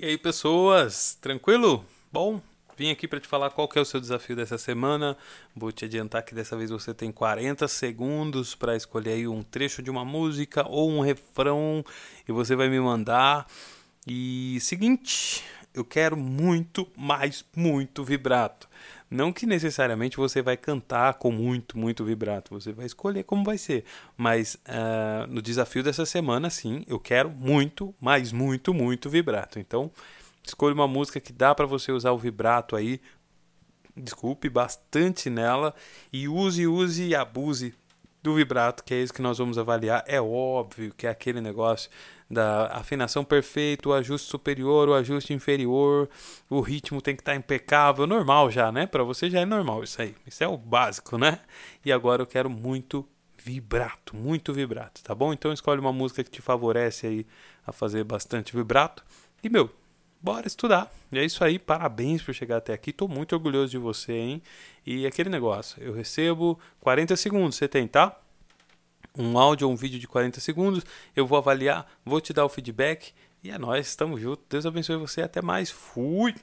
E aí, pessoas, tranquilo? Bom, vim aqui para te falar qual que é o seu desafio dessa semana. Vou te adiantar que dessa vez você tem 40 segundos para escolher aí um trecho de uma música ou um refrão e você vai me mandar. E seguinte, eu quero muito, mais muito vibrato. Não que necessariamente você vai cantar com muito, muito vibrato. Você vai escolher como vai ser. Mas uh, no desafio dessa semana, sim, eu quero muito, mais muito, muito vibrato. Então, escolha uma música que dá para você usar o vibrato aí. Desculpe bastante nela e use, use e abuse do vibrato, que é isso que nós vamos avaliar. É óbvio que é aquele negócio da afinação perfeita, o ajuste superior, o ajuste inferior, o ritmo tem que estar tá impecável, normal já, né? Para você já é normal isso aí. Isso é o básico, né? E agora eu quero muito vibrato, muito vibrato, tá bom? Então escolhe uma música que te favorece aí a fazer bastante vibrato. E meu, bora estudar. E é isso aí, parabéns por chegar até aqui. Tô muito orgulhoso de você, hein? E aquele negócio, eu recebo 40 segundos, você tem, tá? Um áudio ou um vídeo de 40 segundos, eu vou avaliar, vou te dar o feedback e é nóis, estamos juntos. Deus abençoe você, até mais. Fui!